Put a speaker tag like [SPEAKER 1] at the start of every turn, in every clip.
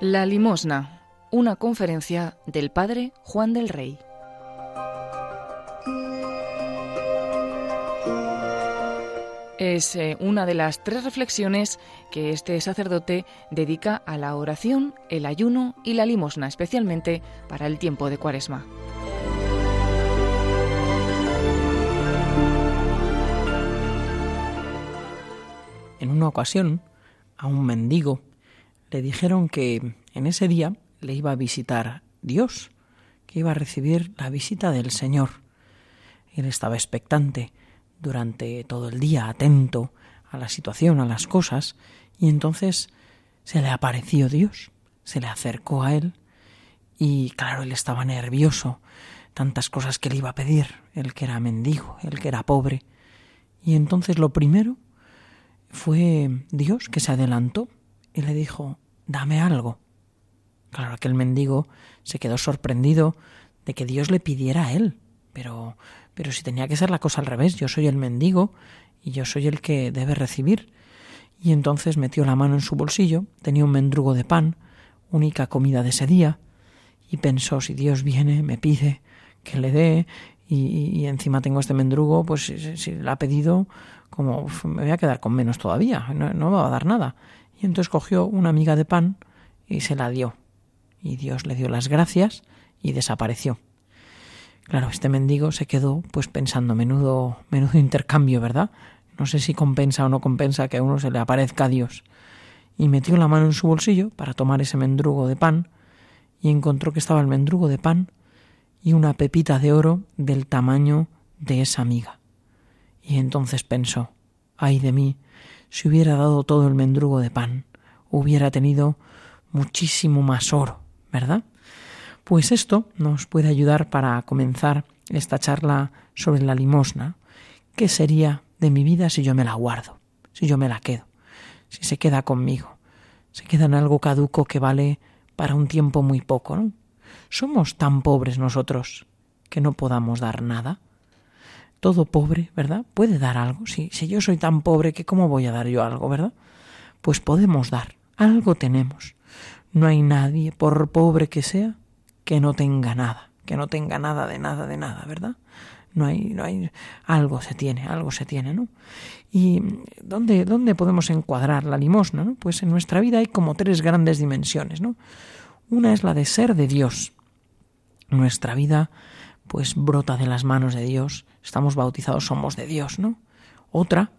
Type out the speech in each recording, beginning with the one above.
[SPEAKER 1] La limosna, una conferencia del padre Juan del Rey. Es eh, una de las tres reflexiones que este sacerdote dedica a la oración, el ayuno y la limosna, especialmente para el tiempo de Cuaresma.
[SPEAKER 2] En una ocasión, a un mendigo le dijeron que en ese día le iba a visitar Dios, que iba a recibir la visita del Señor. Él estaba expectante durante todo el día, atento a la situación, a las cosas, y entonces se le apareció Dios, se le acercó a él, y claro, él estaba nervioso, tantas cosas que le iba a pedir, él que era mendigo, él que era pobre, y entonces lo primero fue Dios que se adelantó y le dijo, dame algo. Claro, aquel mendigo se quedó sorprendido de que Dios le pidiera a él, pero, pero si tenía que ser la cosa al revés, yo soy el mendigo y yo soy el que debe recibir. Y entonces metió la mano en su bolsillo, tenía un mendrugo de pan, única comida de ese día, y pensó, si Dios viene, me pide que le dé, y, encima tengo este mendrugo, pues si, si ha pedido, como me voy a quedar con menos todavía, no, no me va a dar nada. Y entonces cogió una miga de pan y se la dio. Y Dios le dio las gracias y desapareció. Claro, este mendigo se quedó pues pensando, menudo, menudo intercambio, ¿verdad? No sé si compensa o no compensa que a uno se le aparezca a Dios. Y metió la mano en su bolsillo para tomar ese mendrugo de pan y encontró que estaba el mendrugo de pan y una pepita de oro del tamaño de esa miga. Y entonces pensó, ay de mí, si hubiera dado todo el mendrugo de pan, hubiera tenido muchísimo más oro, ¿verdad? Pues esto nos puede ayudar para comenzar esta charla sobre la limosna. ¿Qué sería de mi vida si yo me la guardo, si yo me la quedo, si se queda conmigo? Se queda en algo caduco que vale para un tiempo muy poco, ¿no? Somos tan pobres nosotros que no podamos dar nada todo pobre, ¿verdad? Puede dar algo. Si, si yo soy tan pobre que cómo voy a dar yo algo, ¿verdad? Pues podemos dar. Algo tenemos. No hay nadie, por pobre que sea, que no tenga nada, que no tenga nada de nada de nada, ¿verdad? No hay, no hay, algo se tiene, algo se tiene, ¿no? ¿Y dónde, dónde podemos encuadrar la limosna? ¿no? Pues en nuestra vida hay como tres grandes dimensiones, ¿no? Una es la de ser de Dios. Nuestra vida pues brota de las manos de Dios, estamos bautizados, somos de Dios, ¿no? Otra,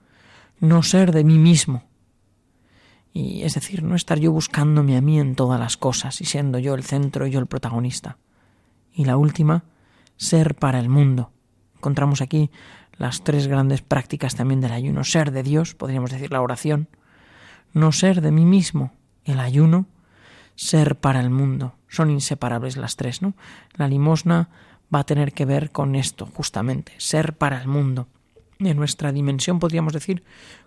[SPEAKER 2] no ser de mí mismo. Y es decir, no estar yo buscándome a mí en todas las cosas y siendo yo el centro y yo el protagonista. Y la última, ser para el mundo. Encontramos aquí las tres grandes prácticas también del ayuno. Ser de Dios, podríamos decir la oración. No ser de mí mismo, el ayuno. Ser para el mundo. Son inseparables las tres, ¿no? La limosna va a tener que ver con esto, justamente, ser para el mundo. En nuestra dimensión podríamos decir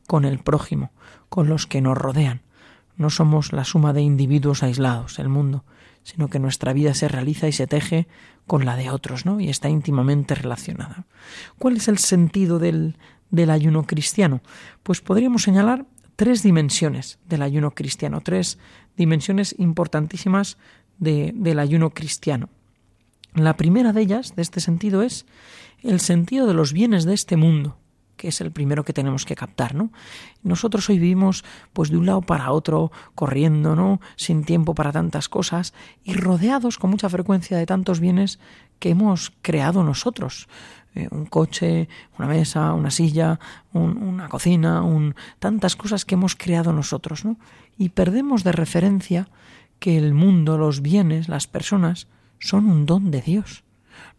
[SPEAKER 2] con el prójimo, con los que nos rodean. No somos la suma de individuos aislados, el mundo, sino que nuestra vida se realiza y se teje con la de otros, ¿no? Y está íntimamente relacionada. ¿Cuál es el sentido del, del ayuno cristiano? Pues podríamos señalar tres dimensiones del ayuno cristiano, tres dimensiones importantísimas del ayuno cristiano. La primera de ellas, de este sentido, es el sentido de los bienes de este mundo, que es el primero que tenemos que captar, ¿no? Nosotros hoy vivimos pues de un lado para otro, corriendo, ¿no? Sin tiempo para tantas cosas y rodeados con mucha frecuencia de tantos bienes que hemos creado nosotros. Eh, un coche, una mesa, una silla, una cocina, un, tantas cosas que hemos creado nosotros, ¿no? Y perdemos de referencia que el mundo, los bienes, las personas, son un don de Dios.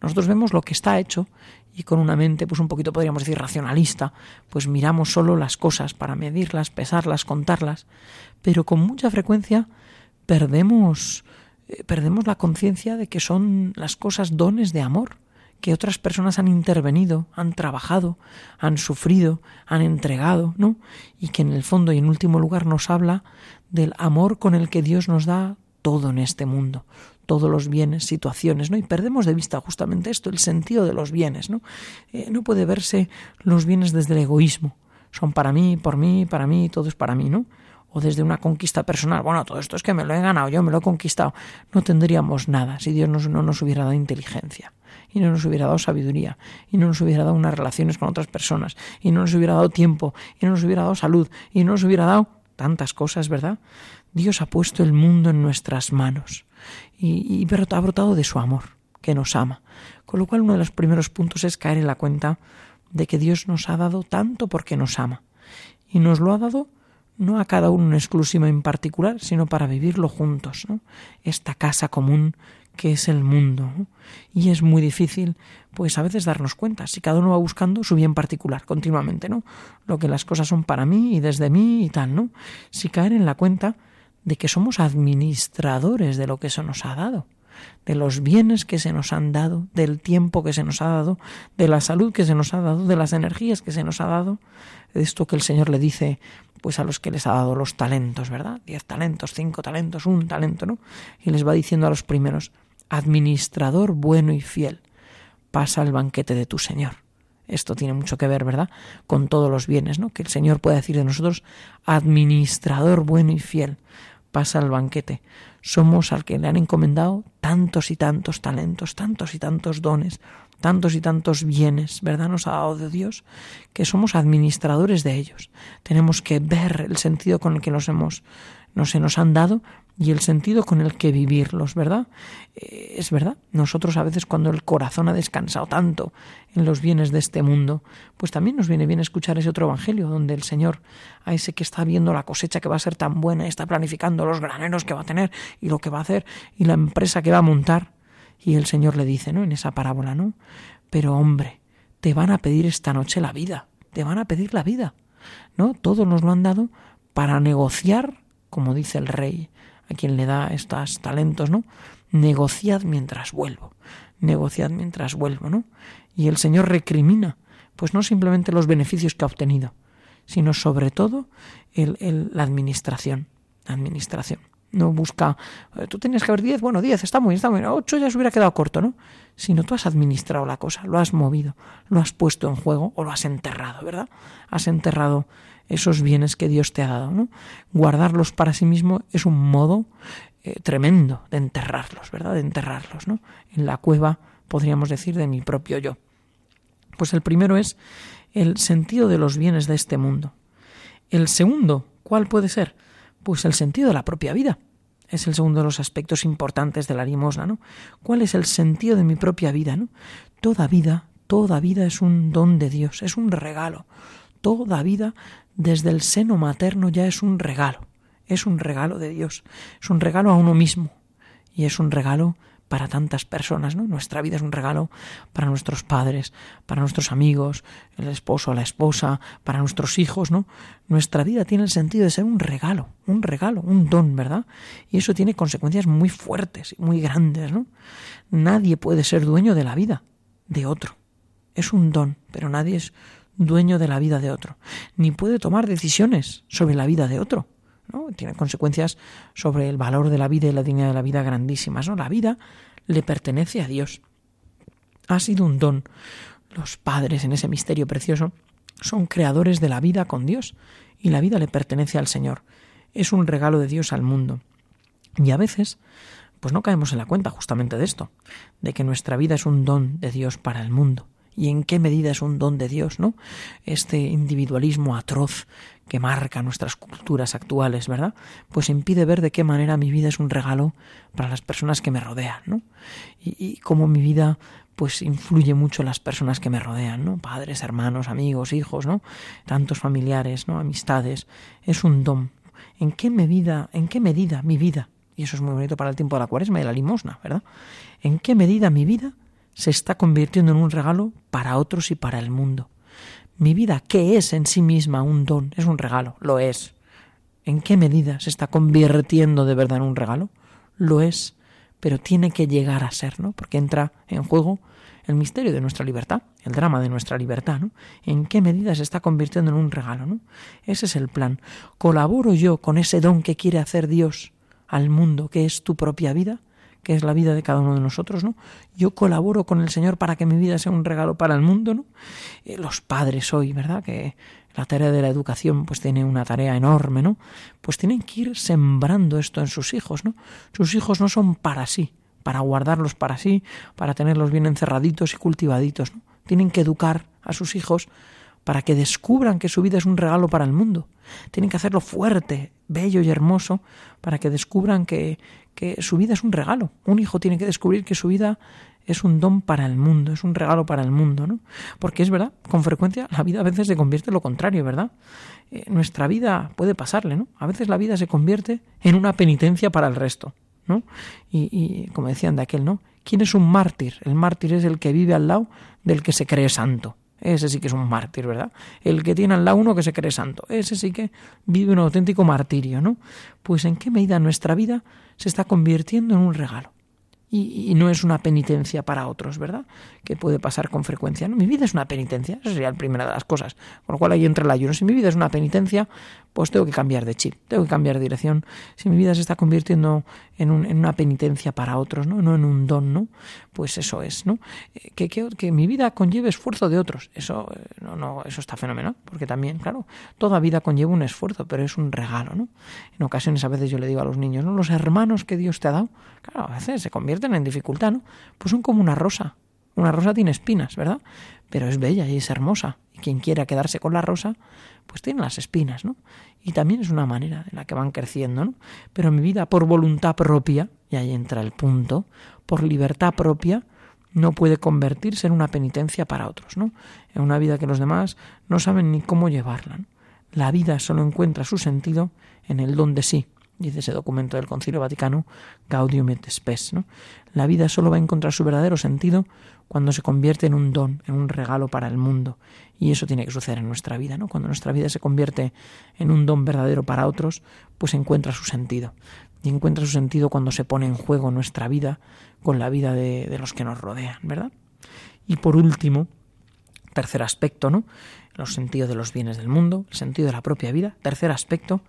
[SPEAKER 2] Nosotros vemos lo que está hecho y con una mente, pues un poquito podríamos decir racionalista, pues miramos solo las cosas para medirlas, pesarlas, contarlas, pero con mucha frecuencia perdemos eh, perdemos la conciencia de que son las cosas dones de amor, que otras personas han intervenido, han trabajado, han sufrido, han entregado, ¿no? Y que en el fondo y en último lugar nos habla del amor con el que Dios nos da todo en este mundo, todos los bienes, situaciones, ¿no? Y perdemos de vista justamente esto, el sentido de los bienes, ¿no? Eh, no puede verse los bienes desde el egoísmo. Son para mí, por mí, para mí, todo es para mí, ¿no? o desde una conquista personal, bueno, todo esto es que me lo he ganado, yo me lo he conquistado, no tendríamos nada si Dios no nos hubiera dado inteligencia y no nos hubiera dado sabiduría y no nos hubiera dado unas relaciones con otras personas y no nos hubiera dado tiempo y no nos hubiera dado salud y no nos hubiera dado tantas cosas, ¿verdad? Dios ha puesto el mundo en nuestras manos y, ha brotado de su amor, que nos ama. Con lo cual uno de los primeros puntos es caer en la cuenta de que Dios nos ha dado tanto porque nos ama. Y nos lo ha dado no a cada uno en exclusivo en particular, sino para vivirlo juntos, ¿no? Esta casa común que es el mundo. Y es muy difícil, pues a veces darnos cuenta, si cada uno va buscando su bien particular continuamente, ¿no? Lo que las cosas son para mí y desde mí y tal, ¿no? Si caer en la cuenta de que somos administradores de lo que se nos ha dado de los bienes que se nos han dado, del tiempo que se nos ha dado, de la salud que se nos ha dado, de las energías que se nos ha dado, esto que el Señor le dice pues a los que les ha dado los talentos, ¿verdad? Diez talentos, cinco talentos, un talento, ¿no? Y les va diciendo a los primeros, administrador bueno y fiel, pasa el banquete de tu Señor. Esto tiene mucho que ver, ¿verdad? Con todos los bienes, ¿no? Que el Señor puede decir de nosotros, administrador bueno y fiel, pasa el banquete somos al que le han encomendado tantos y tantos talentos, tantos y tantos dones, tantos y tantos bienes, ¿verdad? Nos ha dado de Dios, que somos administradores de ellos. Tenemos que ver el sentido con el que nos hemos, nos se nos han dado y el sentido con el que vivirlos, ¿verdad? Eh, es verdad, nosotros a veces cuando el corazón ha descansado tanto en los bienes de este mundo, pues también nos viene bien escuchar ese otro evangelio donde el Señor, a ese que está viendo la cosecha que va a ser tan buena, está planificando los graneros que va a tener y lo que va a hacer y la empresa que va a montar, y el Señor le dice, ¿no? En esa parábola, ¿no? Pero hombre, te van a pedir esta noche la vida, te van a pedir la vida, ¿no? Todos nos lo han dado para negociar, como dice el rey, a quien le da estos talentos, ¿no? Negociad mientras vuelvo, negociad mientras vuelvo, ¿no? Y el Señor recrimina, pues no simplemente los beneficios que ha obtenido, sino sobre todo el, la administración, la administración. No busca, eh, tú tenías que haber diez, bueno, diez, está muy, está muy, ocho ya se hubiera quedado corto, ¿no? Sino tú has administrado la cosa, lo has movido, lo has puesto en juego o lo has enterrado, ¿verdad? Has enterrado esos bienes que Dios te ha dado. ¿no? Guardarlos para sí mismo es un modo eh, tremendo de enterrarlos, ¿verdad? De enterrarlos, ¿no? En la cueva, podríamos decir, de mi propio yo. Pues el primero es el sentido de los bienes de este mundo. El segundo, ¿cuál puede ser? Pues el sentido de la propia vida. Es el segundo de los aspectos importantes de la limosna, ¿no? ¿Cuál es el sentido de mi propia vida, ¿no? Toda vida, toda vida es un don de Dios, es un regalo. Toda vida desde el seno materno ya es un regalo, es un regalo de Dios, es un regalo a uno mismo y es un regalo para tantas personas, ¿no? Nuestra vida es un regalo para nuestros padres, para nuestros amigos, el esposo, la esposa, para nuestros hijos, ¿no? Nuestra vida tiene el sentido de ser un regalo, un regalo, un don, ¿verdad? Y eso tiene consecuencias muy fuertes y muy grandes, ¿no? Nadie puede ser dueño de la vida de otro. Es un don, pero nadie es dueño de la vida de otro, ni puede tomar decisiones sobre la vida de otro. ¿no? Tiene consecuencias sobre el valor de la vida y la dignidad de la vida grandísimas. ¿no? La vida le pertenece a Dios. Ha sido un don. Los padres en ese misterio precioso son creadores de la vida con Dios y la vida le pertenece al Señor. Es un regalo de Dios al mundo. Y a veces, pues no caemos en la cuenta justamente de esto, de que nuestra vida es un don de Dios para el mundo y en qué medida es un don de Dios, ¿no? Este individualismo atroz que marca nuestras culturas actuales, ¿verdad? Pues impide ver de qué manera mi vida es un regalo para las personas que me rodean, ¿no? Y, cómo mi vida pues influye mucho en las personas que me rodean, ¿no? Padres, hermanos, amigos, hijos, ¿no? Tantos familiares, ¿no? Amistades. Es un don. ¿En qué medida, en qué medida mi vida, y eso es muy bonito para el tiempo de la cuaresma y la limosna, ¿verdad? ¿En qué medida mi vida se está convirtiendo en un regalo para otros y para el mundo. Mi vida, ¿qué es en sí misma un don? Es un regalo, lo es. ¿En qué medida se está convirtiendo de verdad en un regalo? Lo es, pero tiene que llegar a ser, ¿no? Porque entra en juego el misterio de nuestra libertad, el drama de nuestra libertad, ¿no? ¿En qué medida se está convirtiendo en un regalo, ¿no? Ese es el plan. ¿Colaboro yo con ese don que quiere hacer Dios al mundo, que es tu propia vida? Que es la vida de cada uno de nosotros, ¿no? Yo colaboro con el Señor para que mi vida sea un regalo para el mundo, ¿no? Eh, los padres hoy, ¿verdad? Que la tarea de la educación pues tiene una tarea enorme, ¿no? Pues tienen que ir sembrando esto en sus hijos, ¿no? Sus hijos no son para sí, para guardarlos para sí, para tenerlos bien encerraditos y cultivaditos. Tienen que educar a sus hijos para que descubran que su vida es un regalo para el mundo. Tienen que hacerlo fuerte, bello y hermoso para que descubran que, que su vida es un regalo. Un hijo tiene que descubrir que su vida es un don para el mundo, es un regalo para el mundo, ¿no? Porque es verdad, con frecuencia la vida a veces se convierte en lo contrario, ¿verdad? Eh, nuestra vida puede pasarle, ¿no? A veces la vida se convierte en una penitencia para el resto, ¿no? Y, y como decían de aquel, ¿no? ¿Quién es un mártir? El mártir es el que vive al lado del que se cree santo. Ese sí que es un mártir, ¿verdad? El que tiene al lado uno que se cree santo. Ese sí que vive un auténtico martirio, ¿no? Pues en qué medida nuestra vida se está convirtiendo en un regalo y, no es una penitencia para otros, ¿verdad? Que puede pasar con frecuencia. ¿no? Mi vida es una penitencia, esa sería la primera de las cosas. Con lo cual ahí entra el ayuno. Si mi vida es una penitencia, pues tengo que cambiar de chip, tengo que cambiar de dirección. Si mi vida se está convirtiendo en, un, en una penitencia para otros, ¿no? no en un don, ¿no? Pues eso es, ¿no? Eh, que, que, que mi vida conlleve esfuerzo de otros. Eso, eh, no, no, eso está fenomenal, porque también, claro, toda vida conlleva un esfuerzo, pero es un regalo, ¿no? En ocasiones a veces yo le digo a los niños, ¿no? Los hermanos que Dios te ha dado, claro, a veces se convierten en dificultad, ¿no? Pues son como una rosa. Una rosa tiene espinas, ¿verdad? Pero es bella y es hermosa. Quien quiera quedarse con la rosa, pues tiene las espinas, ¿no? Y también es una manera en la que van creciendo, ¿no? Pero mi vida por voluntad propia, y ahí entra el punto, por libertad propia, no puede convertirse en una penitencia para otros, ¿no? En una vida que los demás no saben ni cómo llevarla. La vida solo encuentra su sentido en el don de sí, dice ese documento del Concilio Vaticano, Gaudium et Spes. ¿no? La vida solo va a encontrar su verdadero sentido cuando se convierte en un don, en un regalo para el mundo. Y eso tiene que suceder en nuestra vida, ¿no? Cuando nuestra vida se convierte en un don verdadero para otros, pues encuentra su sentido. Y encuentra su sentido cuando se pone en juego nuestra vida con la vida de, de los que nos rodean, ¿verdad? Y por último, tercer aspecto, ¿no? Los sentidos de los bienes del mundo, el sentido de la propia vida. Tercer aspecto,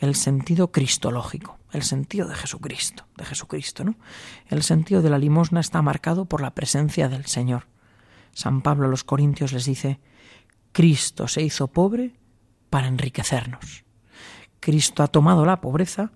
[SPEAKER 2] el sentido cristológico, el sentido de Jesucristo, de Jesucristo, ¿no? El sentido de la limosna está marcado por la presencia del Señor. San Pablo a los Corintios les dice, Cristo se hizo pobre para enriquecernos. Cristo ha tomado la pobreza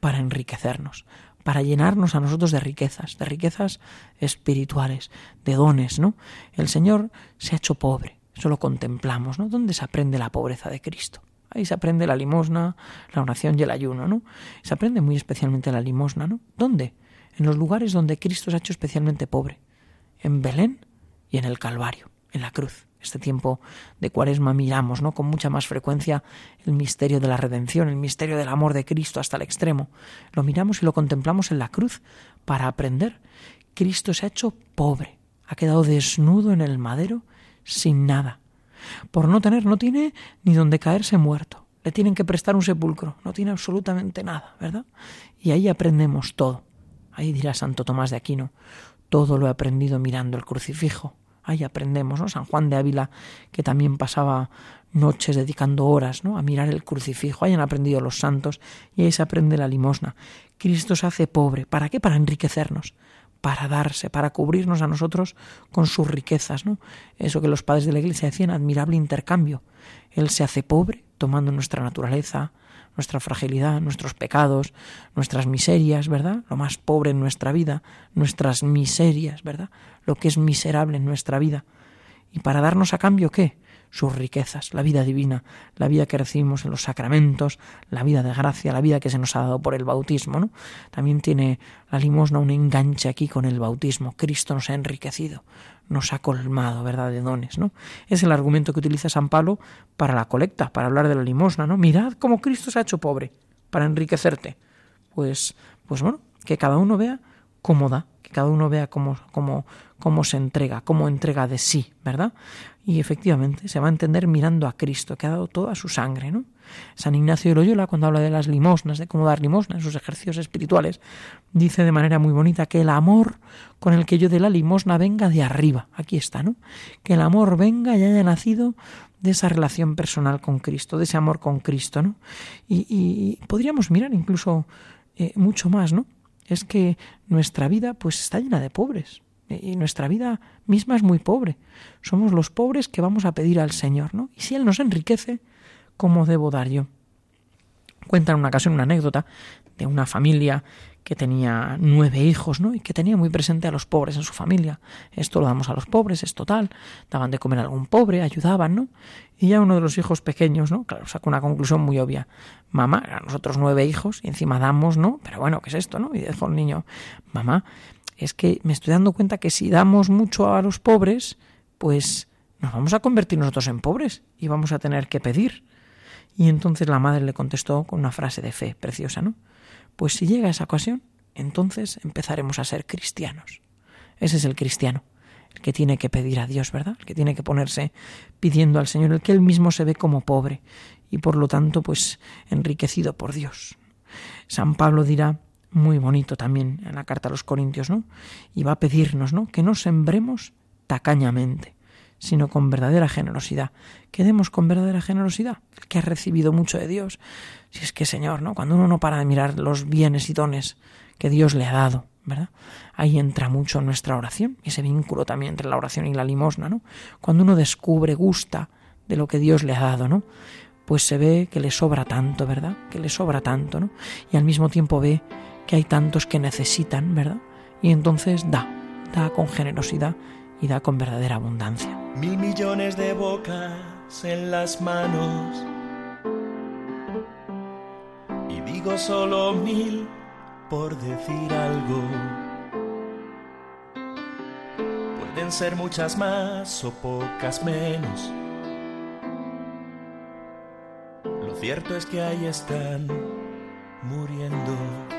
[SPEAKER 2] para enriquecernos, para llenarnos a nosotros de riquezas, de riquezas espirituales, de dones, ¿no? El Señor se ha hecho pobre, eso lo contemplamos, ¿no? ¿Dónde se aprende la pobreza de Cristo? Ahí se aprende la limosna, la oración y el ayuno, ¿no? Se aprende muy especialmente la limosna, ¿no? ¿Dónde? En los lugares donde Cristo se ha hecho especialmente pobre. En Belén y en el Calvario, en la cruz. Este tiempo de cuaresma miramos, ¿no? Con mucha más frecuencia el misterio de la redención, el misterio del amor de Cristo hasta el extremo. Lo miramos y lo contemplamos en la cruz para aprender. Cristo se ha hecho pobre, ha quedado desnudo en el madero sin nada por no tener, no tiene ni donde caerse muerto. Le tienen que prestar un sepulcro, no tiene absolutamente nada, ¿verdad? Y ahí aprendemos todo. Ahí dirá Santo Tomás de Aquino, todo lo he aprendido mirando el crucifijo. Ahí aprendemos, ¿no? San Juan de Ávila, que también pasaba noches dedicando horas, ¿no? A mirar el crucifijo. Ahí han aprendido los santos y ahí se aprende la limosna. Cristo se hace pobre. ¿Para qué? Para enriquecernos para darse, para cubrirnos a nosotros con sus riquezas, ¿no? Eso que los padres de la Iglesia decían, admirable intercambio. Él se hace pobre tomando nuestra naturaleza, nuestra fragilidad, nuestros pecados, nuestras miserias, ¿verdad? Lo más pobre en nuestra vida, nuestras miserias, ¿verdad? Lo que es miserable en nuestra vida. ¿Y para darnos a cambio qué? Sus riquezas, la vida divina, la vida que recibimos en los sacramentos, la vida de gracia, la vida que se nos ha dado por el bautismo, ¿no? También tiene la limosna un enganche aquí con el bautismo. Cristo nos ha enriquecido, nos ha colmado, ¿verdad?, de dones, ¿no? Es el argumento que utiliza San Pablo para la colecta, para hablar de la limosna, ¿no? Mirad cómo Cristo se ha hecho pobre para enriquecerte. Pues, pues bueno, que cada uno vea cómo da, que cada uno vea cómo, cómo, cómo se entrega, cómo entrega de sí, ¿verdad? Y efectivamente se va a entender mirando a Cristo, que ha dado toda su sangre, ¿no? San Ignacio de Loyola, cuando habla de las limosnas, de cómo dar limosnas en sus ejercicios espirituales, dice de manera muy bonita que el amor con el que yo de la limosna venga de arriba. Aquí está, ¿no? Que el amor venga y haya nacido de esa relación personal con Cristo, de ese amor con Cristo, ¿no? Y, podríamos mirar incluso eh, mucho más, ¿no? Es que nuestra vida pues está llena de pobres, Y nuestra vida misma es muy pobre. Somos los pobres que vamos a pedir al Señor, ¿no? Y si Él nos enriquece, ¿cómo debo dar yo? Cuenta en una ocasión una anécdota de una familia que tenía nueve hijos, ¿no? Y que tenía muy presente a los pobres en su familia. Esto lo damos a los pobres, es total. Daban de comer a algún pobre, ayudaban, ¿no? Y ya uno de los hijos pequeños, ¿no? Claro, sacó una conclusión muy obvia. Mamá, a nosotros nueve hijos, y encima damos, ¿no? Pero bueno, ¿qué es esto, no? Y dijo el niño, mamá, es que me estoy dando cuenta que si damos mucho a los pobres, pues nos vamos a convertir nosotros en pobres y vamos a tener que pedir. Y entonces la madre le contestó con una frase de fe preciosa, ¿no? Pues si llega esa ocasión, entonces empezaremos a ser cristianos. Ese es el cristiano, el que tiene que pedir a Dios, ¿verdad? El que tiene que ponerse pidiendo al Señor, el que él mismo se ve como pobre y por lo tanto pues enriquecido por Dios. San Pablo dirá muy bonito también en la carta a los Corintios, ¿no? Y va a pedirnos, ¿no? Que no sembremos tacañamente, sino con verdadera generosidad. Que demos con verdadera generosidad, que ha recibido mucho de Dios. Si es que, Señor, ¿no? Cuando uno no para de mirar los bienes y dones que Dios le ha dado, ¿verdad? Ahí entra mucho nuestra oración, ese vínculo también entre la oración y la limosna, ¿no? Cuando uno descubre, gusta de lo que Dios le ha dado, ¿no? Pues se ve que le sobra tanto, ¿verdad? Que le sobra tanto, ¿no? Y al mismo tiempo ve que hay tantos que necesitan, ¿verdad? Y entonces da, da con generosidad y da con verdadera abundancia.
[SPEAKER 3] Mil millones de bocas en las manos. Y digo solo mil por decir algo. Pueden ser muchas más o pocas menos. Lo cierto es que ahí están muriendo.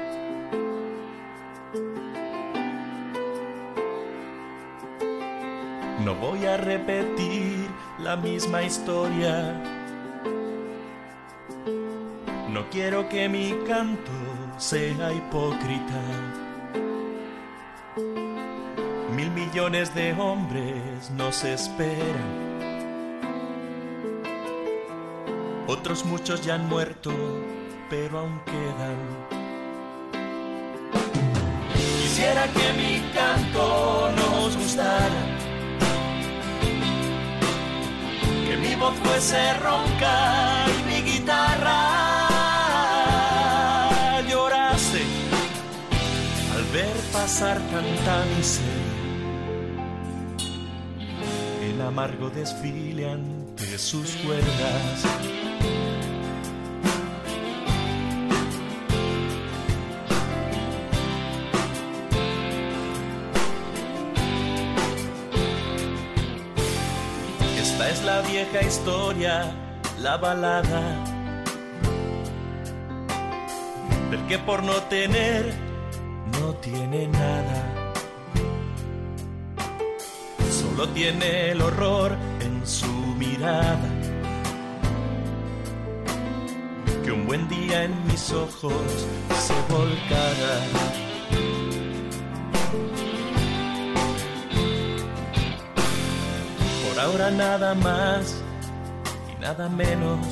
[SPEAKER 3] No voy a repetir la misma historia. No quiero que mi canto sea hipócrita. Mil millones de hombres nos esperan. Otros muchos ya han muerto, pero aún quedan. Quisiera que mi canto nos gustara voz fuese ronca y mi guitarra llorase al ver pasar cantándose el amargo desfile ante sus cuerdas. Vieja historia, la balada del que por no tener no tiene nada. Solo tiene el horror en su mirada. Que un buen día en mis ojos se volcara. Ahora nada más y nada menos.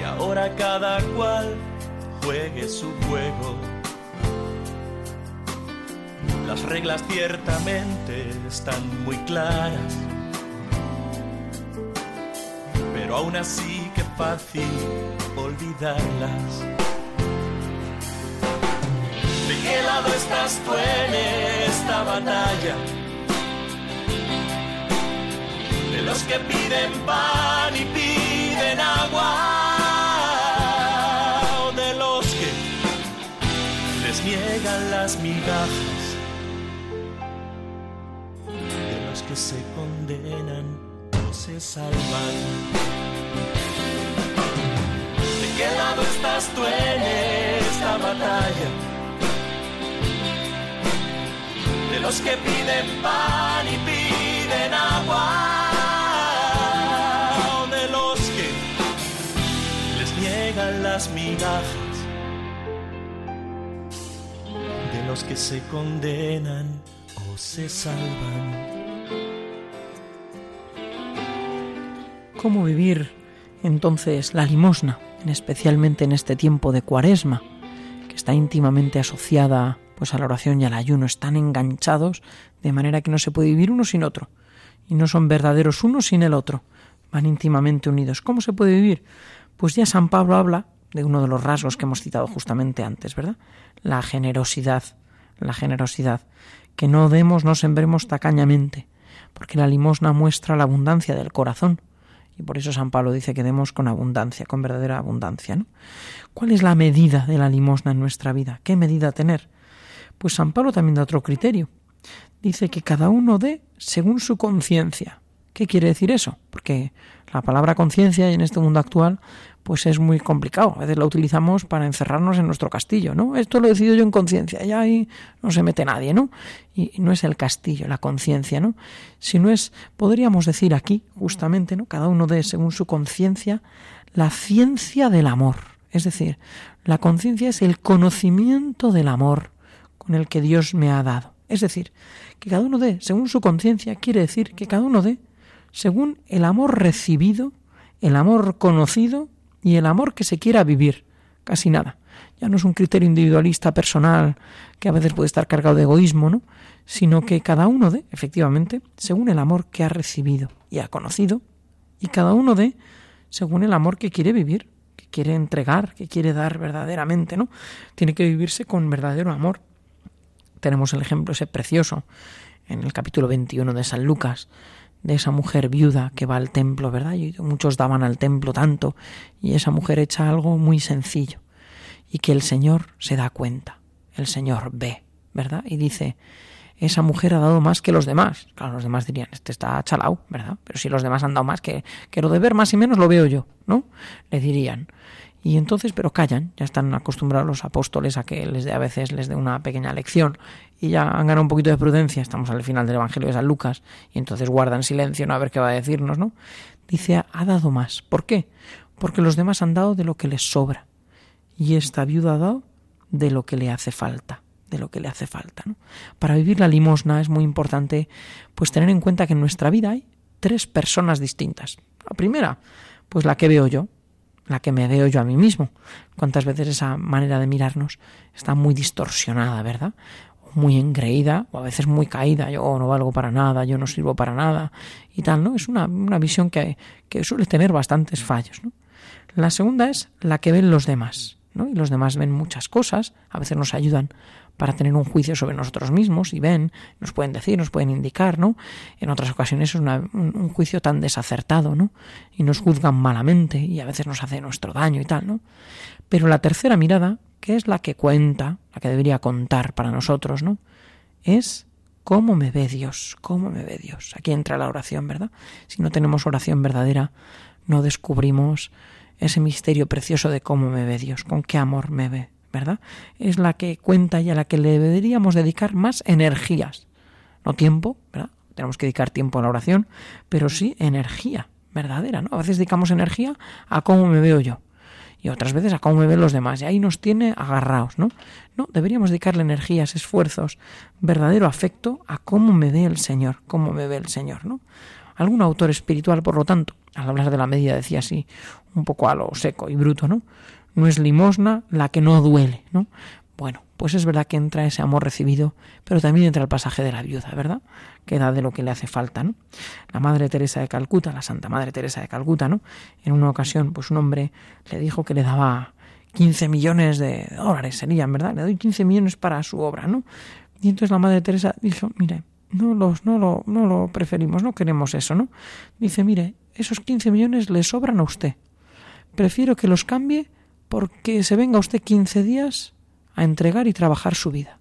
[SPEAKER 3] Y ahora cada cual juegue su juego. Las reglas ciertamente están muy claras. Pero aún así que fácil olvidarlas. ¿De qué lado estás tú en esta batalla? Los que piden pan y piden agua, de los que les niegan las migajas, de los que se condenan o se salvan. ¿De qué lado estás tú en esta batalla? De los que piden pan y piden agua las de los que se condenan o se salvan.
[SPEAKER 2] ¿Cómo vivir entonces la limosna, especialmente en este tiempo de cuaresma, que está íntimamente asociada pues a la oración y al ayuno están enganchados de manera que no se puede vivir uno sin otro y no son verdaderos uno sin el otro, van íntimamente unidos. ¿Cómo se puede vivir? Pues ya San Pablo habla de uno de los rasgos que hemos citado justamente antes, ¿verdad? La generosidad, la generosidad, que no demos, no sembremos tacañamente, porque la limosna muestra la abundancia del corazón. Y por eso San Pablo dice que demos con abundancia, con verdadera abundancia. ¿Cuál es la medida de la limosna en nuestra vida? ¿Qué medida tener? Pues San Pablo también da otro criterio. Dice que cada uno dé según su conciencia. ¿Qué quiere decir eso? Porque la palabra conciencia en este mundo actual pues es muy complicado. A veces la utilizamos para encerrarnos en nuestro castillo, ¿no? Esto lo decido yo en conciencia, ya ahí no se mete nadie, ¿no? Y no es el castillo, la conciencia, ¿no? Sino es, podríamos decir aquí, justamente, ¿no? Cada uno de, según su conciencia, la ciencia del amor. Es decir, la conciencia es el conocimiento del amor con el que Dios me ha dado. Es decir, que cada uno de, según su conciencia, quiere decir que cada uno de, según el amor recibido, el amor conocido y el amor que se quiera vivir. Casi nada. Ya no es un criterio individualista personal que a veces puede estar cargado de egoísmo, ¿no? Sino que cada uno de, efectivamente, según el amor que ha recibido y ha conocido, y cada uno de, según el amor que quiere vivir, que quiere entregar, que quiere dar verdaderamente, ¿no? Tiene que vivirse con verdadero amor. Tenemos el ejemplo ese precioso en el capítulo 21 de San Lucas, de esa mujer viuda que va al templo, ¿verdad? Y muchos daban al templo tanto, y esa mujer echa algo muy sencillo, y que el Señor se da cuenta, el Señor ve, ¿verdad? Y dice, esa mujer ha dado más que los demás. Claro, los demás dirían, este está chalao, ¿verdad? Pero si los demás han dado más, que, que lo de ver más y menos lo veo yo, ¿no? Le dirían. Y entonces, pero callan, ya están acostumbrados los apóstoles a que les dé a veces les dé una pequeña lección y ya han ganado un poquito de prudencia, estamos al final del Evangelio de San Lucas, y entonces guardan silencio, no a ver qué va a decirnos, ¿no? Dice, ha dado más. ¿Por qué? Porque los demás han dado de lo que les sobra. Y esta viuda ha dado de lo que le hace falta, de lo que le hace falta, ¿no? Para vivir la limosna es muy importante pues tener en cuenta que en nuestra vida hay tres personas distintas. La primera, pues la que veo yo, la que me veo yo a mí mismo. Cuántas veces esa manera de mirarnos está muy distorsionada, ¿verdad? Muy engreída o a veces muy caída. Yo no valgo para nada, yo no sirvo para nada y tal, ¿no? Es una, una visión que, que suele tener bastantes fallos, ¿no? La segunda es la que ven los demás, ¿no? Y los demás ven muchas cosas, a veces nos ayudan para tener un juicio sobre nosotros mismos y ven, nos pueden decir, nos pueden indicar, ¿no? En otras ocasiones es un, juicio tan desacertado, ¿no? Y nos juzgan malamente y a veces nos hace nuestro daño y tal, ¿no? Pero la tercera mirada, que es la que cuenta, la que debería contar para nosotros, ¿no? Es cómo me ve Dios, cómo me ve Dios. Aquí entra la oración, ¿verdad? Si no tenemos oración verdadera, no descubrimos ese misterio precioso de cómo me ve Dios, con qué amor me ve, ¿verdad? Es la que cuenta y a la que le deberíamos dedicar más energías. No tiempo, ¿verdad? Tenemos que dedicar tiempo a la oración, pero sí energía verdadera, ¿no? A veces dedicamos energía a cómo me veo yo y otras veces a cómo me ven los demás y ahí nos tiene agarrados, ¿no? No, deberíamos dedicarle energías, esfuerzos, verdadero afecto a cómo me ve el Señor, cómo me ve el Señor, ¿no? Algún autor espiritual, por lo tanto, al hablar de la medida decía así, un poco a lo seco y bruto, ¿no? no es limosna la que no duele, ¿no? Bueno, pues es verdad que entra ese amor recibido, pero también entra el pasaje de la viuda, ¿verdad? Que da de lo que le hace falta, ¿no? La Madre Teresa de Calcuta, la Santa Madre Teresa de Calcuta, ¿no? En una ocasión, pues un hombre le dijo que le daba 15 millones de dólares, serían, ¿verdad? Le doy 15 millones para su obra, ¿no? Y entonces la Madre Teresa dijo, mire, no, los, no, lo, no lo preferimos, no queremos eso, ¿no? Dice, mire, esos 15 millones le sobran a usted. Prefiero que los cambie porque se venga usted 15 días a entregar y trabajar su vida.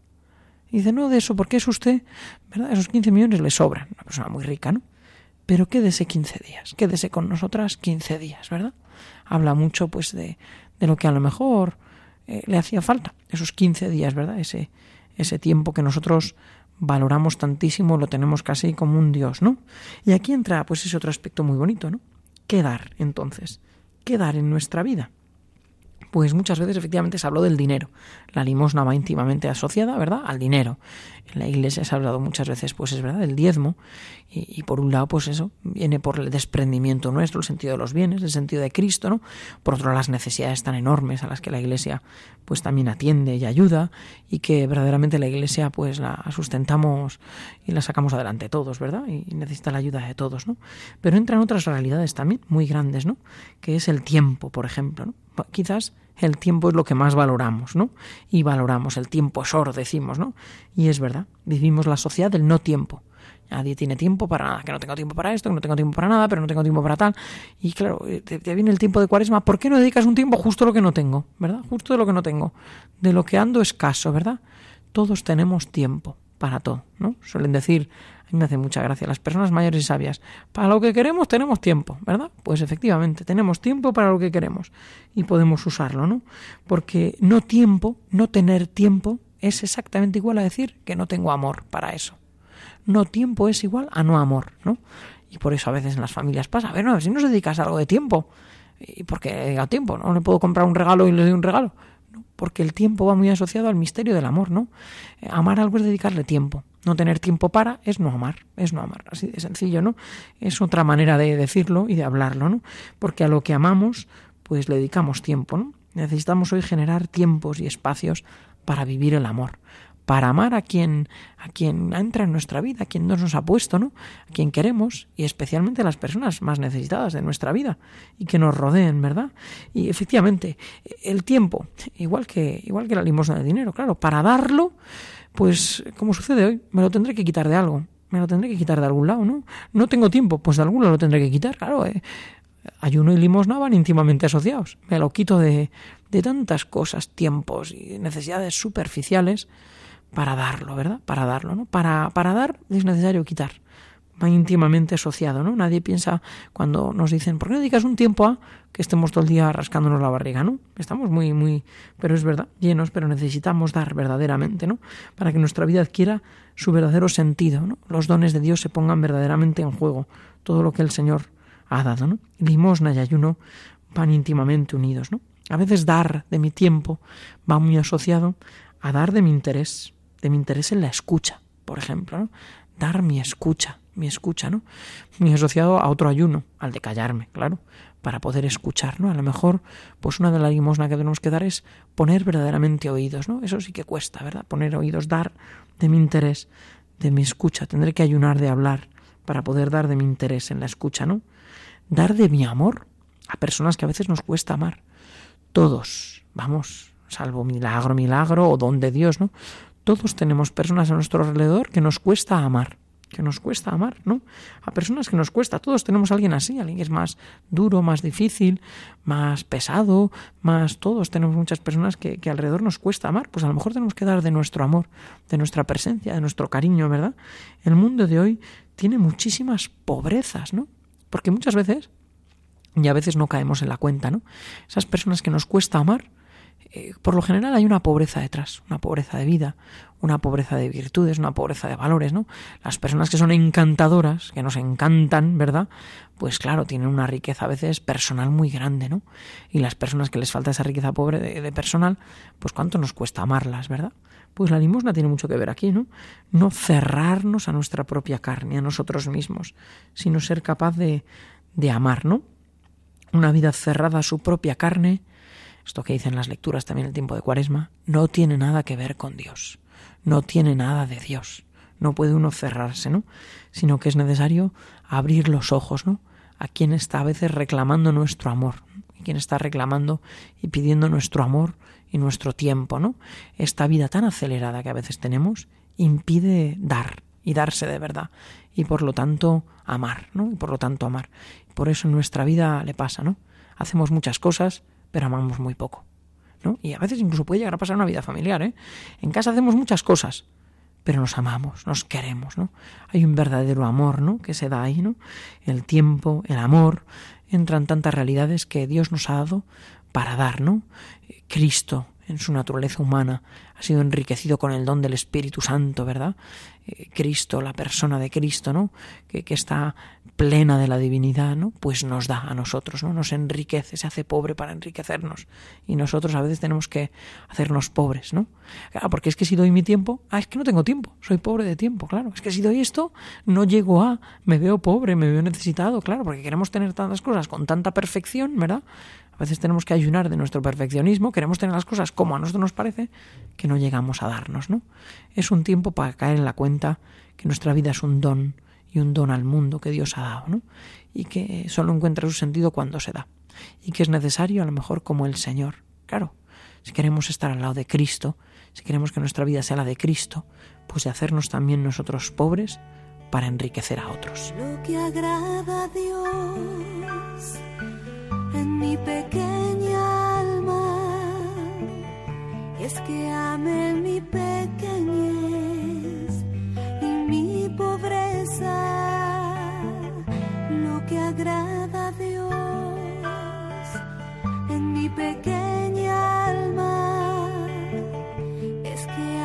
[SPEAKER 2] Y dice, no de eso, porque es usted, ¿verdad? Esos 15 millones le sobran, una persona muy rica, ¿no? Pero quédese 15 días, quédese con nosotras 15 días, ¿verdad? Habla mucho, pues, de, de lo que a lo mejor eh, le hacía falta, esos 15 días, ¿verdad? Ese, ese tiempo que nosotros valoramos tantísimo, lo tenemos casi como un Dios, ¿no? Y aquí entra, pues, ese otro aspecto muy bonito, ¿no? ¿Qué dar, entonces? ¿Qué dar en nuestra vida? Pues muchas veces efectivamente se habló del dinero. La limosna va íntimamente asociada, ¿verdad?, al dinero. En la iglesia se ha hablado muchas veces, pues es verdad, del diezmo. Y, por un lado, pues eso, viene por el desprendimiento nuestro, el sentido de los bienes, el sentido de Cristo, ¿no? Por otro lado, las necesidades tan enormes a las que la iglesia, pues también atiende y ayuda, y que verdaderamente la iglesia, pues la sustentamos y la sacamos adelante todos, ¿verdad? Y necesita la ayuda de todos, ¿no? Pero entran otras realidades también muy grandes, ¿no? Que es el tiempo, por ejemplo, ¿no? quizás el tiempo es lo que más valoramos, ¿no? Y valoramos, el tiempo es oro, decimos, ¿no? Y es verdad, vivimos la sociedad del no tiempo. Nadie tiene tiempo para nada, que no tengo tiempo para esto, que no tengo tiempo para nada, pero no tengo tiempo para tal. Y claro, eh, te, viene el tiempo de cuaresma, ¿por qué no dedicas un tiempo justo a lo que no tengo, ¿verdad? Justo de lo que no tengo, de lo que ando escaso, ¿verdad? Todos tenemos tiempo para todo, ¿no? Suelen decir a mí me hace mucha gracia. Las personas mayores y sabias. Para lo que queremos tenemos tiempo, ¿verdad? Pues efectivamente, tenemos tiempo para lo que queremos y podemos usarlo, ¿no? Porque no tiempo, no tener tiempo, es exactamente igual a decir que no tengo amor para eso. No tiempo es igual a no amor, ¿no? Y por eso a veces en las familias pasa, a ver, no, si no se dedicas algo de tiempo, ¿y porque a tiempo? ¿No le puedo comprar un regalo y le doy un regalo? Porque el tiempo va muy asociado al misterio del amor, ¿no? Eh, amar algo es dedicarle tiempo. No tener tiempo para es no amar, es no amar, así de sencillo, ¿no? Es otra manera de decirlo y de hablarlo, ¿no? Porque a lo que amamos, pues le dedicamos tiempo, ¿no? Necesitamos hoy generar tiempos y espacios para vivir el amor, para amar a quien a quien entra en nuestra vida, a quien Dios nos ha puesto, ¿no? A quien queremos y especialmente a las personas más necesitadas de nuestra vida y que nos rodeen, ¿verdad? Y efectivamente, el tiempo, igual que igual que la limosna de dinero, claro, para darlo, pues como sucede hoy, me lo tendré que quitar de algo, me lo tendré que quitar de algún lado, ¿no? No tengo tiempo, pues de algún lado lo tendré que quitar, claro, ¿eh? ayuno y limosna van íntimamente asociados. Me lo quito de, de tantas cosas, tiempos y necesidades superficiales para darlo, ¿verdad? Para darlo, ¿no? Para, para dar es necesario quitar. Va íntimamente asociado, ¿no? Nadie piensa cuando nos dicen, ¿por qué no dedicas un tiempo a que estemos todo el día rascándonos la barriga, ¿no? Estamos muy, muy, pero es verdad, llenos, pero necesitamos dar verdaderamente, ¿no? Para que nuestra vida adquiera su verdadero sentido, ¿no? Los dones de Dios se pongan verdaderamente en juego, todo lo que el Señor ha dado, ¿no? Limosna y ayuno van íntimamente unidos, ¿no? A veces dar de mi tiempo va muy asociado a dar de mi interés, de mi interés en la escucha, por ejemplo, dar mi escucha, mi escucha, ¿no? Muy asociado a otro ayuno, al de callarme, claro, para poder escuchar, ¿no? A lo mejor, pues una de las limosnas que tenemos que dar es poner verdaderamente oídos, ¿no? Eso sí que cuesta, ¿verdad? Poner oídos, dar de mi interés, de mi escucha. Tendré que ayunar de hablar para poder dar de mi interés en la escucha, ¿no? Dar de mi amor a personas que a veces nos cuesta amar. Todos, vamos, salvo milagro, milagro o don de Dios, ¿no? Todos tenemos personas a nuestro alrededor que nos cuesta amar, que nos cuesta amar, ¿no? A personas que nos cuesta, todos tenemos a alguien así, alguien que es más duro, más difícil, más pesado, más todos tenemos muchas personas que, que alrededor nos cuesta amar, pues a lo mejor tenemos que dar de nuestro amor, de nuestra presencia, de nuestro cariño, ¿verdad? El mundo de hoy tiene muchísimas pobrezas, ¿no? Porque muchas veces, y a veces no caemos en la cuenta, ¿no? Esas personas que nos cuesta amar, eh, por lo general hay una pobreza detrás, una pobreza de vida, una pobreza de virtudes, una pobreza de valores, ¿no? Las personas que son encantadoras, que nos encantan, ¿verdad? Pues claro, tienen una riqueza a veces personal muy grande, ¿no? Y las personas que les falta esa riqueza pobre de, personal, pues cuánto nos cuesta amarlas, ¿verdad? Pues la limosna tiene mucho que ver aquí, ¿no? No cerrarnos a nuestra propia carne, a nosotros mismos, sino ser capaz de, de amar, ¿no? Una vida cerrada a su propia carne, esto que dicen las lecturas también el tiempo de Cuaresma, no tiene nada que ver con Dios, no tiene nada de Dios. No puede uno cerrarse, ¿no? Sino que es necesario abrir los ojos, ¿no? A quien está a veces reclamando nuestro amor, a quien está reclamando y pidiendo nuestro amor y nuestro tiempo, ¿no? Esta vida tan acelerada que a veces tenemos impide dar y darse de verdad y por lo tanto amar, ¿no? Y por lo tanto amar. Por eso en nuestra vida le pasa, ¿no? Hacemos muchas cosas, pero amamos muy poco. ¿no? Y a veces incluso puede llegar a pasar una vida familiar. ¿eh? En casa hacemos muchas cosas, pero nos amamos, nos queremos, ¿no? Hay un verdadero amor, ¿no? Que se da ahí, ¿no? El tiempo, el amor, entran tantas realidades que Dios nos ha dado para dar, ¿no? Cristo en su naturaleza humana, ha sido enriquecido con el don del Espíritu Santo, ¿verdad? Eh, Cristo, la persona de Cristo, ¿no? Que, que, está plena de la divinidad, ¿no? Pues nos da a nosotros, ¿no? Nos enriquece, se hace pobre para enriquecernos. Y nosotros a veces tenemos que hacernos pobres, ¿no? Claro, porque es que si doy mi tiempo, ah, es que no tengo tiempo, soy pobre de tiempo, claro. Es que si doy esto, no llego a, me veo pobre, me veo necesitado, claro, porque queremos tener tantas cosas con tanta perfección, ¿verdad? A veces tenemos que ayunar de nuestro perfeccionismo, queremos tener las cosas como a nosotros nos parece, que no llegamos a darnos, ¿no? Es un tiempo para caer en la cuenta que nuestra vida es un don y un don al mundo que Dios ha dado, ¿no? Y que solo encuentra su sentido cuando se da. Y que es necesario, a lo mejor, como el Señor. Claro, si queremos estar al lado de Cristo, si queremos que nuestra vida sea la de Cristo, pues hacernos también nosotros pobres para enriquecer a otros.
[SPEAKER 4] Lo que agrada a Dios en mi pequeña alma. Es que ame mi pequeñez y mi pobreza, lo que agrada a Dios. En mi pequeña alma es que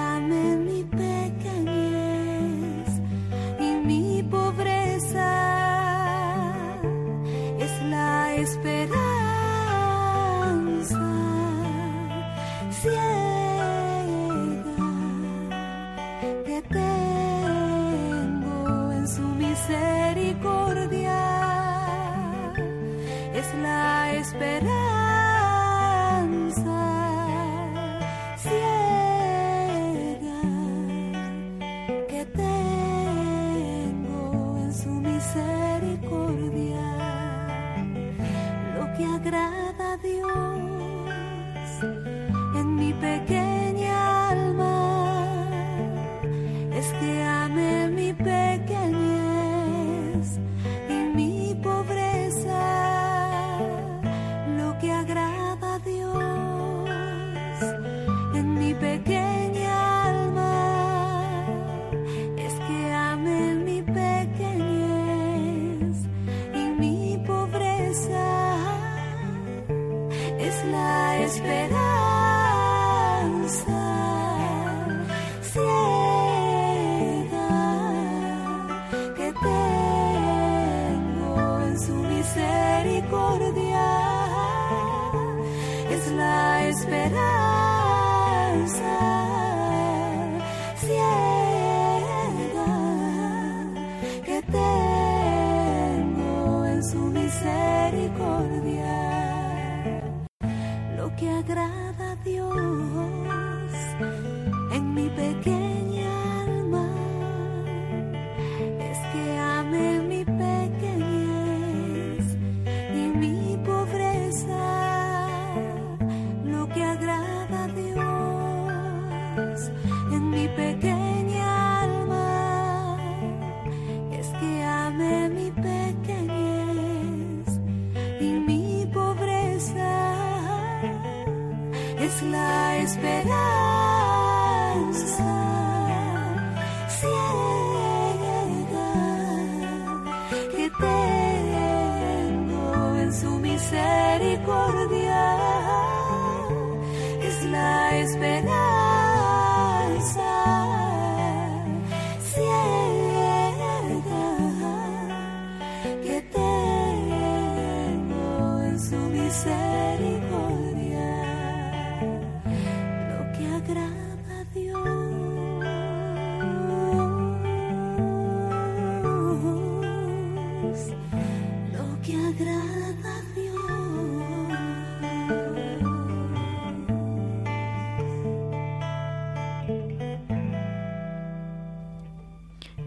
[SPEAKER 4] misericordia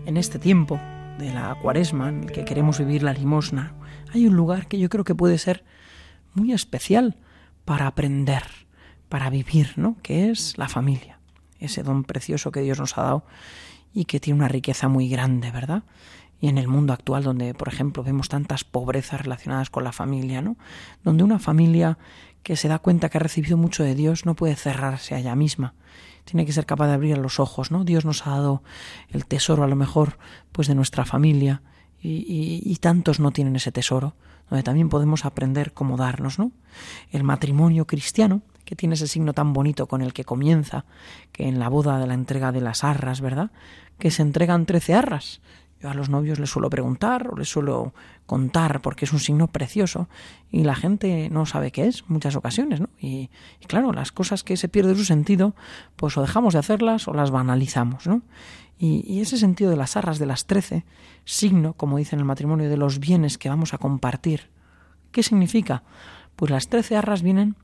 [SPEAKER 4] En
[SPEAKER 2] este tiempo de la cuaresma en el que queremos vivir la limosna, hay un lugar que yo creo que puede ser muy especial para aprender, para vivir, ¿no? Que es la familia, ese don precioso que Dios nos ha dado y que tiene una riqueza muy grande, ¿verdad? Y en el mundo actual, donde, por ejemplo, vemos tantas pobrezas relacionadas con la familia, ¿no? Donde una familia que se da cuenta que ha recibido mucho de Dios no puede cerrarse a ella misma. Tiene que ser capaz de abrir los ojos, ¿no? Dios nos ha dado el tesoro, a lo mejor, pues de nuestra familia, y, tantos no tienen ese tesoro, donde también podemos aprender cómo darnos, ¿no? El matrimonio cristiano, que tiene ese signo tan bonito con el que comienza, que en la boda de la entrega de las arras, ¿verdad? Que se entregan trece arras. A los novios les suelo preguntar o les suelo contar porque es un signo precioso y la gente no sabe qué es muchas ocasiones, ¿no? Y, y claro, las cosas que se pierde su sentido, pues o dejamos de hacerlas o las banalizamos, ¿no? Y, ese sentido de las arras de las trece, signo, como dice en el matrimonio, de los bienes que vamos a compartir. ¿Qué significa? Pues las trece arras vienen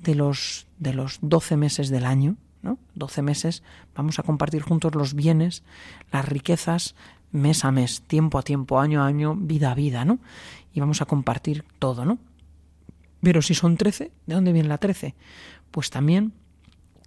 [SPEAKER 2] de los de los doce meses del año, ¿no? Doce meses vamos a compartir juntos los bienes, las riquezas, mes a mes, tiempo a tiempo, año a año, vida a vida, ¿no? Y vamos a compartir todo, ¿no? Pero si son trece, ¿de dónde viene la trece? Pues también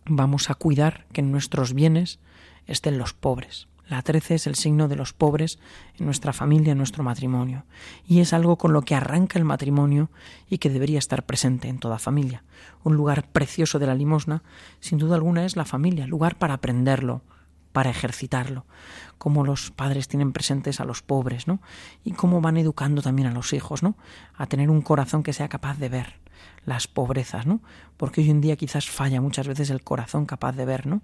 [SPEAKER 2] vamos a cuidar que en nuestros bienes estén los pobres. La trece es el signo de los pobres en nuestra familia, en nuestro matrimonio, y es algo con lo que arranca el matrimonio y que debería estar presente en toda familia. Un lugar precioso de la limosna, sin duda alguna, es la familia, lugar para aprenderlo, para ejercitarlo, cómo los padres tienen presentes a los pobres, ¿no? Y cómo van educando también a los hijos, ¿no? A tener un corazón que sea capaz de ver, las pobrezas, ¿no? Porque hoy en día quizás falla muchas veces el corazón capaz de ver, ¿no?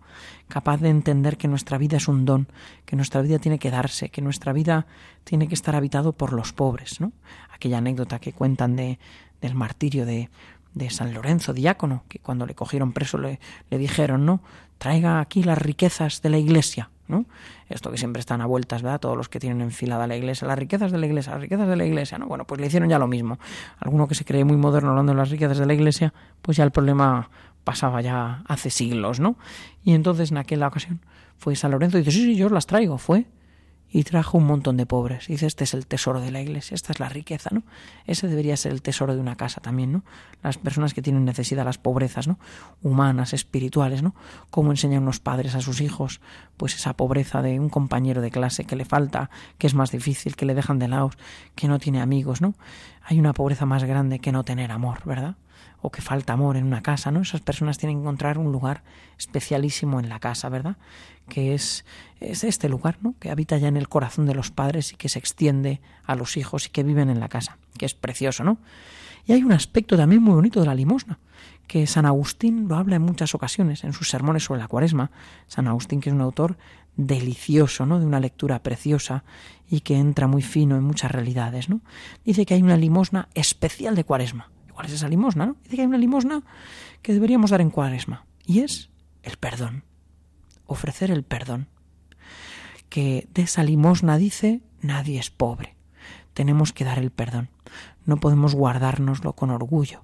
[SPEAKER 2] Capaz de entender que nuestra vida es un don, que nuestra vida tiene que darse, que nuestra vida tiene que estar habitado por los pobres, ¿no? Aquella anécdota que cuentan de, del martirio de, de San Lorenzo, diácono, que cuando le cogieron preso le, le dijeron, ¿no? Traiga aquí las riquezas de la iglesia. ¿no? Esto que siempre están a vueltas, ¿verdad? Todos los que tienen enfilada la iglesia, las riquezas de la iglesia, las riquezas de la iglesia, ¿no? Bueno, pues le hicieron ya lo mismo. Alguno que se cree muy moderno hablando de las riquezas de la iglesia, pues ya el problema pasaba ya hace siglos, ¿no? Y entonces en aquella ocasión fue San Lorenzo y dice, sí, sí, yo las traigo, fue y trajo un montón de pobres. Dice, este es el tesoro de la iglesia, esta es la riqueza, ¿no? Ese debería ser el tesoro de una casa también, ¿no? Las personas que tienen necesidad, las pobrezas, ¿no? Humanas, espirituales, ¿no? Cómo enseñan los padres a sus hijos, pues esa pobreza de un compañero de clase que le falta, que es más difícil, que le dejan de lado, que no tiene amigos, ¿no? Hay una pobreza más grande que no tener amor, ¿verdad? O que falta amor en una casa, ¿no? Esas personas tienen que encontrar un lugar especialísimo en la casa, ¿verdad? Que es, es este lugar, ¿no? Que habita ya en el corazón de los padres y que se extiende a los hijos y que viven en la casa, que es precioso, ¿no? Y hay un aspecto también muy bonito de la limosna, que San Agustín lo habla en muchas ocasiones en sus sermones sobre la cuaresma. San Agustín, que es un autor delicioso, ¿no? De una lectura preciosa y que entra muy fino en muchas realidades, ¿no? Dice que hay una limosna especial de cuaresma ¿Cuál es esa limosna? Dice que hay una limosna que deberíamos dar en cuaresma y es el perdón. Ofrecer el perdón. Que de esa limosna dice nadie es pobre. Tenemos que dar el perdón. No podemos guardárnoslo con orgullo.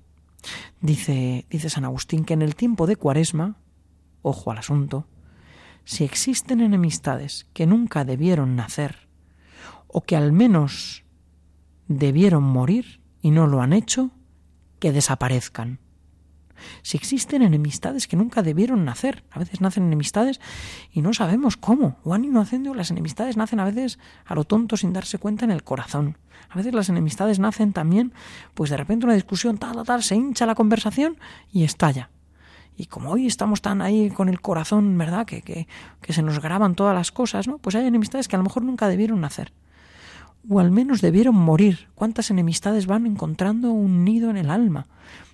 [SPEAKER 2] Dice, dice San Agustín que en el tiempo de cuaresma, ojo al asunto, si existen enemistades que nunca debieron nacer, o que al menos debieron morir y no lo han hecho, que desaparezcan. Si existen enemistades que nunca debieron nacer, a veces nacen enemistades y no sabemos cómo. Juan Inocendo, las enemistades nacen a veces a lo tonto sin darse cuenta en el corazón. A veces las enemistades nacen también, pues de repente una discusión tal, tal, tal, se hincha la conversación y estalla. Y como hoy estamos tan ahí con el corazón, ¿verdad? Que, que, que se nos graban todas las cosas, ¿no? Pues hay enemistades que a lo mejor nunca debieron nacer o al menos debieron morir. ¿Cuántas enemistades van encontrando un nido en el alma?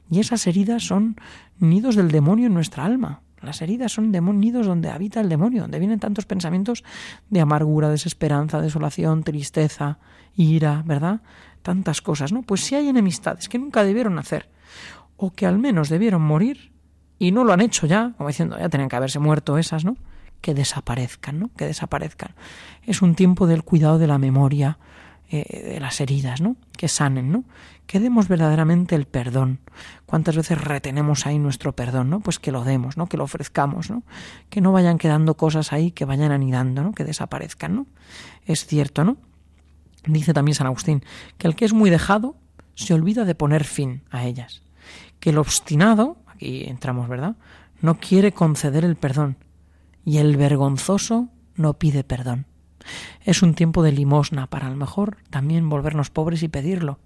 [SPEAKER 2] Y esas heridas son nidos del demonio en nuestra alma. Las heridas son nidos donde habita el demonio, donde vienen tantos pensamientos de amargura, desesperanza, desolación, tristeza, ira, ¿verdad? Tantas cosas, ¿no? Pues si hay enemistades que nunca debieron hacer, o que al menos debieron morir, y no lo han hecho ya, como diciendo, ya tenían que haberse muerto esas, ¿no? Que desaparezcan, ¿no? Que desaparezcan. Es un tiempo del cuidado de la memoria, eh, de las heridas, ¿no? Que sanen, ¿no? Que demos verdaderamente el perdón. ¿Cuántas veces retenemos ahí nuestro perdón, ¿no? Pues que lo demos, ¿no? Que lo ofrezcamos, ¿no? Que no vayan quedando cosas ahí que vayan anidando, ¿no? Que desaparezcan, ¿no? Es cierto, ¿no? Dice también San Agustín que el que es muy dejado se olvida de poner fin a ellas. Que el obstinado, aquí entramos, ¿verdad? No quiere conceder el perdón. Y el vergonzoso no pide perdón. Es un tiempo de limosna para a lo mejor también volvernos pobres y pedirlo,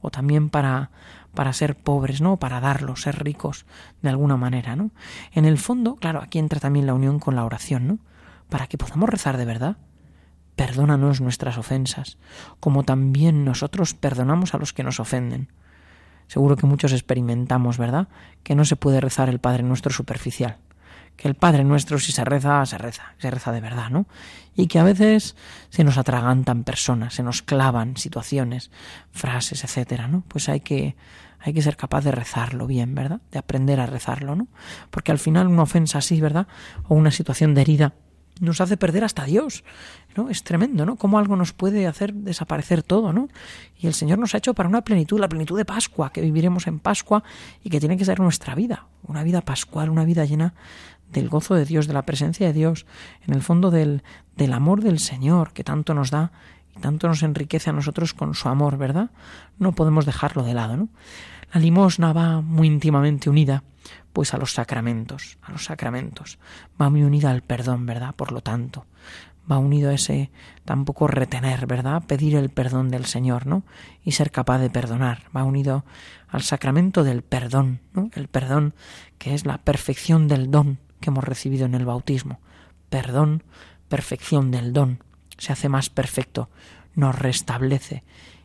[SPEAKER 2] o también para para ser pobres, ¿no? Para darlo, ser ricos de alguna manera, ¿no? En el fondo, claro, aquí entra también la unión con la oración, ¿no? Para que podamos rezar de verdad. Perdónanos nuestras ofensas, como también nosotros perdonamos a los que nos ofenden. seguro que muchos experimentamos, ¿verdad? Que no se puede rezar el Padre Nuestro superficial. Que el Padre Nuestro, si se reza, se reza, se reza de verdad, ¿no? Y que a veces se nos atragantan personas, se nos clavan situaciones, frases, etcétera, ¿no? Pues hay que, hay que ser capaz de rezarlo bien, ¿verdad? De aprender a rezarlo, ¿no? Porque al final una ofensa así, ¿verdad? O una situación de herida nos hace perder hasta Dios. ¿no? Es tremendo, ¿no? Cómo algo nos puede hacer desaparecer todo, ¿no? Y el Señor nos ha hecho para una plenitud, la plenitud de Pascua, que viviremos en Pascua y que tiene que ser nuestra vida, una vida pascual, una vida llena del gozo de Dios, de la presencia de Dios, en el fondo del, del amor del Señor, que tanto nos da y tanto nos enriquece a nosotros con su amor, ¿verdad? No podemos dejarlo de lado, ¿no? La limosna va muy íntimamente unida pues a los sacramentos, a los sacramentos. Va muy unida al perdón, ¿verdad? Por lo tanto, va unido a ese tampoco retener, ¿verdad? Pedir el perdón del Señor, ¿no? Y ser capaz de perdonar. Va unido al sacramento del perdón, ¿no? El perdón que es la perfección del don que hemos recibido en el bautismo. Perdón, perfección del don. Se hace más perfecto, nos restablece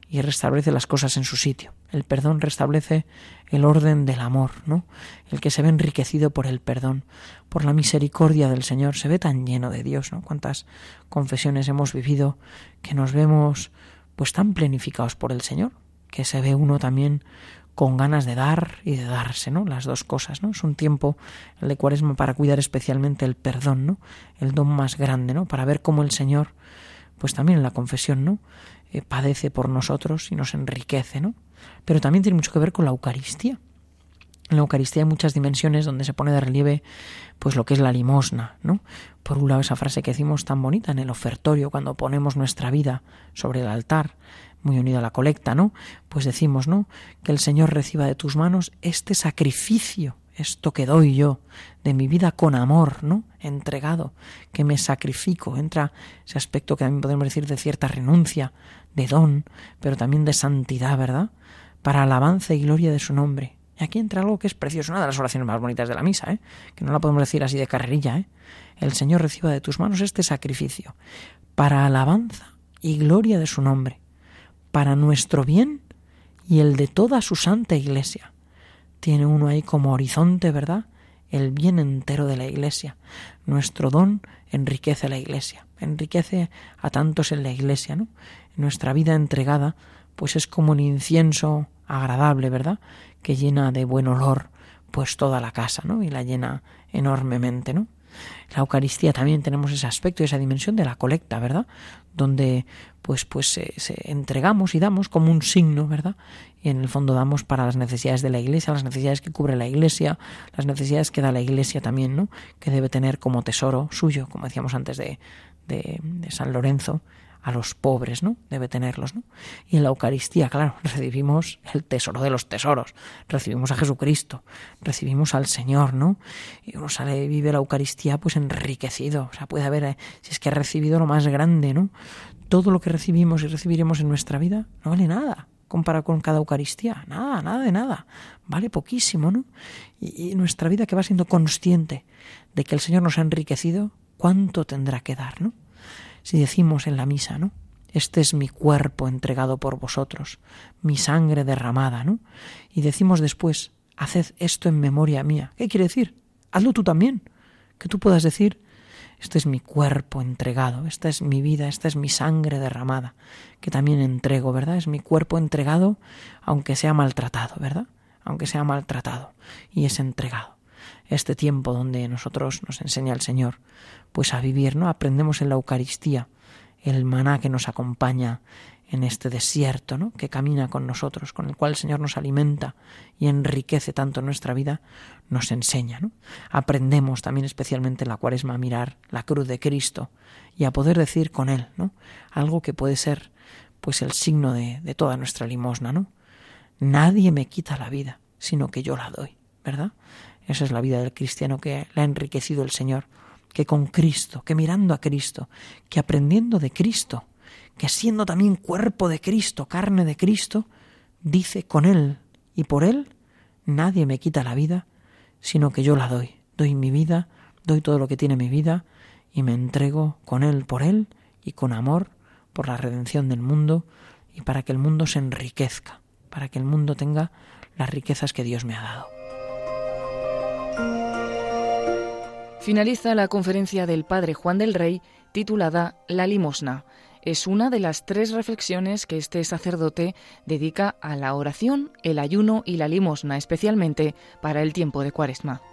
[SPEAKER 2] y restablece las cosas en su sitio. El perdón restablece el orden del amor, ¿no? El que se ve enriquecido por el perdón, por la misericordia del Señor, se ve tan lleno de Dios, ¿no? Cuántas confesiones hemos vivido que nos vemos pues tan plenificados por el Señor, que se ve uno también con ganas de dar y de darse, ¿no? Las dos cosas, ¿no? Es un tiempo el de Cuaresma para cuidar especialmente el perdón, ¿no? El don más grande, ¿no? Para ver cómo el Señor, pues también en la confesión, ¿no? Eh, padece por nosotros y nos enriquece, ¿no? Pero también tiene mucho que ver con la Eucaristía. En la Eucaristía hay muchas dimensiones donde se pone de relieve pues lo que es la limosna, ¿no? Por un lado esa frase que decimos tan bonita en el ofertorio cuando ponemos nuestra vida sobre el altar, muy unida a la colecta, ¿no? Pues decimos, ¿no? Que el Señor reciba de tus manos este sacrificio esto que doy yo de mi vida con amor, ¿no? Entregado, que me sacrifico. Entra ese aspecto que también podemos decir de cierta renuncia, de don, pero también de santidad, ¿verdad? Para alabanza y gloria de su nombre. Y aquí entra algo que es precioso, una de las oraciones más bonitas de la misa, ¿eh? que no la podemos decir así de carrerilla. ¿eh? El Señor reciba de tus manos este sacrificio, para alabanza y gloria de su nombre, para nuestro bien y el de toda su santa iglesia tiene uno ahí como horizonte, ¿verdad? El bien entero de la Iglesia. Nuestro don enriquece la Iglesia, enriquece a tantos en la Iglesia, ¿no? Nuestra vida entregada, pues es como un incienso agradable, ¿verdad? Que llena de buen olor, pues toda la casa, ¿no? Y la llena enormemente, ¿no? La Eucaristía también tenemos ese aspecto y esa dimensión de la colecta, ¿verdad? Donde pues pues se, entregamos y damos como un signo, ¿verdad? Y en el fondo damos para las necesidades de la Iglesia, las necesidades que cubre la Iglesia, las necesidades que da la Iglesia también, ¿no? Que debe tener como tesoro suyo, como decíamos antes de, de San Lorenzo, a los pobres, ¿no? Debe tenerlos, ¿no? Y en la Eucaristía, claro, recibimos el tesoro de los tesoros, recibimos a Jesucristo, recibimos al Señor, ¿no? Y uno sale, vive la Eucaristía pues enriquecido, o sea, puede haber, eh, si es que ha recibido lo más grande, ¿no? Todo lo que recibimos y recibiremos en nuestra vida no vale nada comparado con cada Eucaristía, nada, nada de nada, vale poquísimo, ¿no? Y, y nuestra vida que va siendo consciente de que el Señor nos ha enriquecido, ¿cuánto tendrá que dar, ¿no? Si decimos en la misa, ¿no? Este es mi cuerpo entregado por vosotros, mi sangre derramada, ¿no? Y decimos después, haced esto en memoria mía. ¿Qué quiere decir? Hazlo tú también. Que tú puedas decir, este es mi cuerpo entregado, esta es mi vida, esta es mi sangre derramada, que también entrego, ¿verdad? Es mi cuerpo entregado, aunque sea maltratado, ¿verdad? Aunque sea maltratado, y es entregado este tiempo donde nosotros nos enseña el Señor, pues a vivir, ¿no? Aprendemos en la Eucaristía el maná que nos acompaña en este desierto, ¿no? que camina con nosotros, con el cual el Señor nos alimenta y enriquece tanto nuestra vida, nos enseña. ¿no? Aprendemos también especialmente en la cuaresma a mirar la cruz de Cristo y a poder decir con Él ¿no? algo que puede ser pues el signo de, de toda nuestra limosna. ¿no? Nadie me quita la vida, sino que yo la doy, ¿verdad? Esa es la vida del cristiano que la ha enriquecido el Señor, que con Cristo, que mirando a Cristo, que aprendiendo de Cristo, que siendo también cuerpo de Cristo, carne de Cristo, dice con Él y por Él, nadie me quita la vida, sino que yo la doy. Doy mi vida, doy todo lo que tiene mi vida y me entrego con Él, por Él y con amor por la redención del mundo y para que el mundo se enriquezca, para que el mundo tenga las riquezas que Dios me ha dado.
[SPEAKER 1] Finaliza la conferencia del Padre Juan del Rey titulada La limosna. Es una de las tres reflexiones que este sacerdote dedica a la oración, el ayuno y la limosna, especialmente para el tiempo de Cuaresma.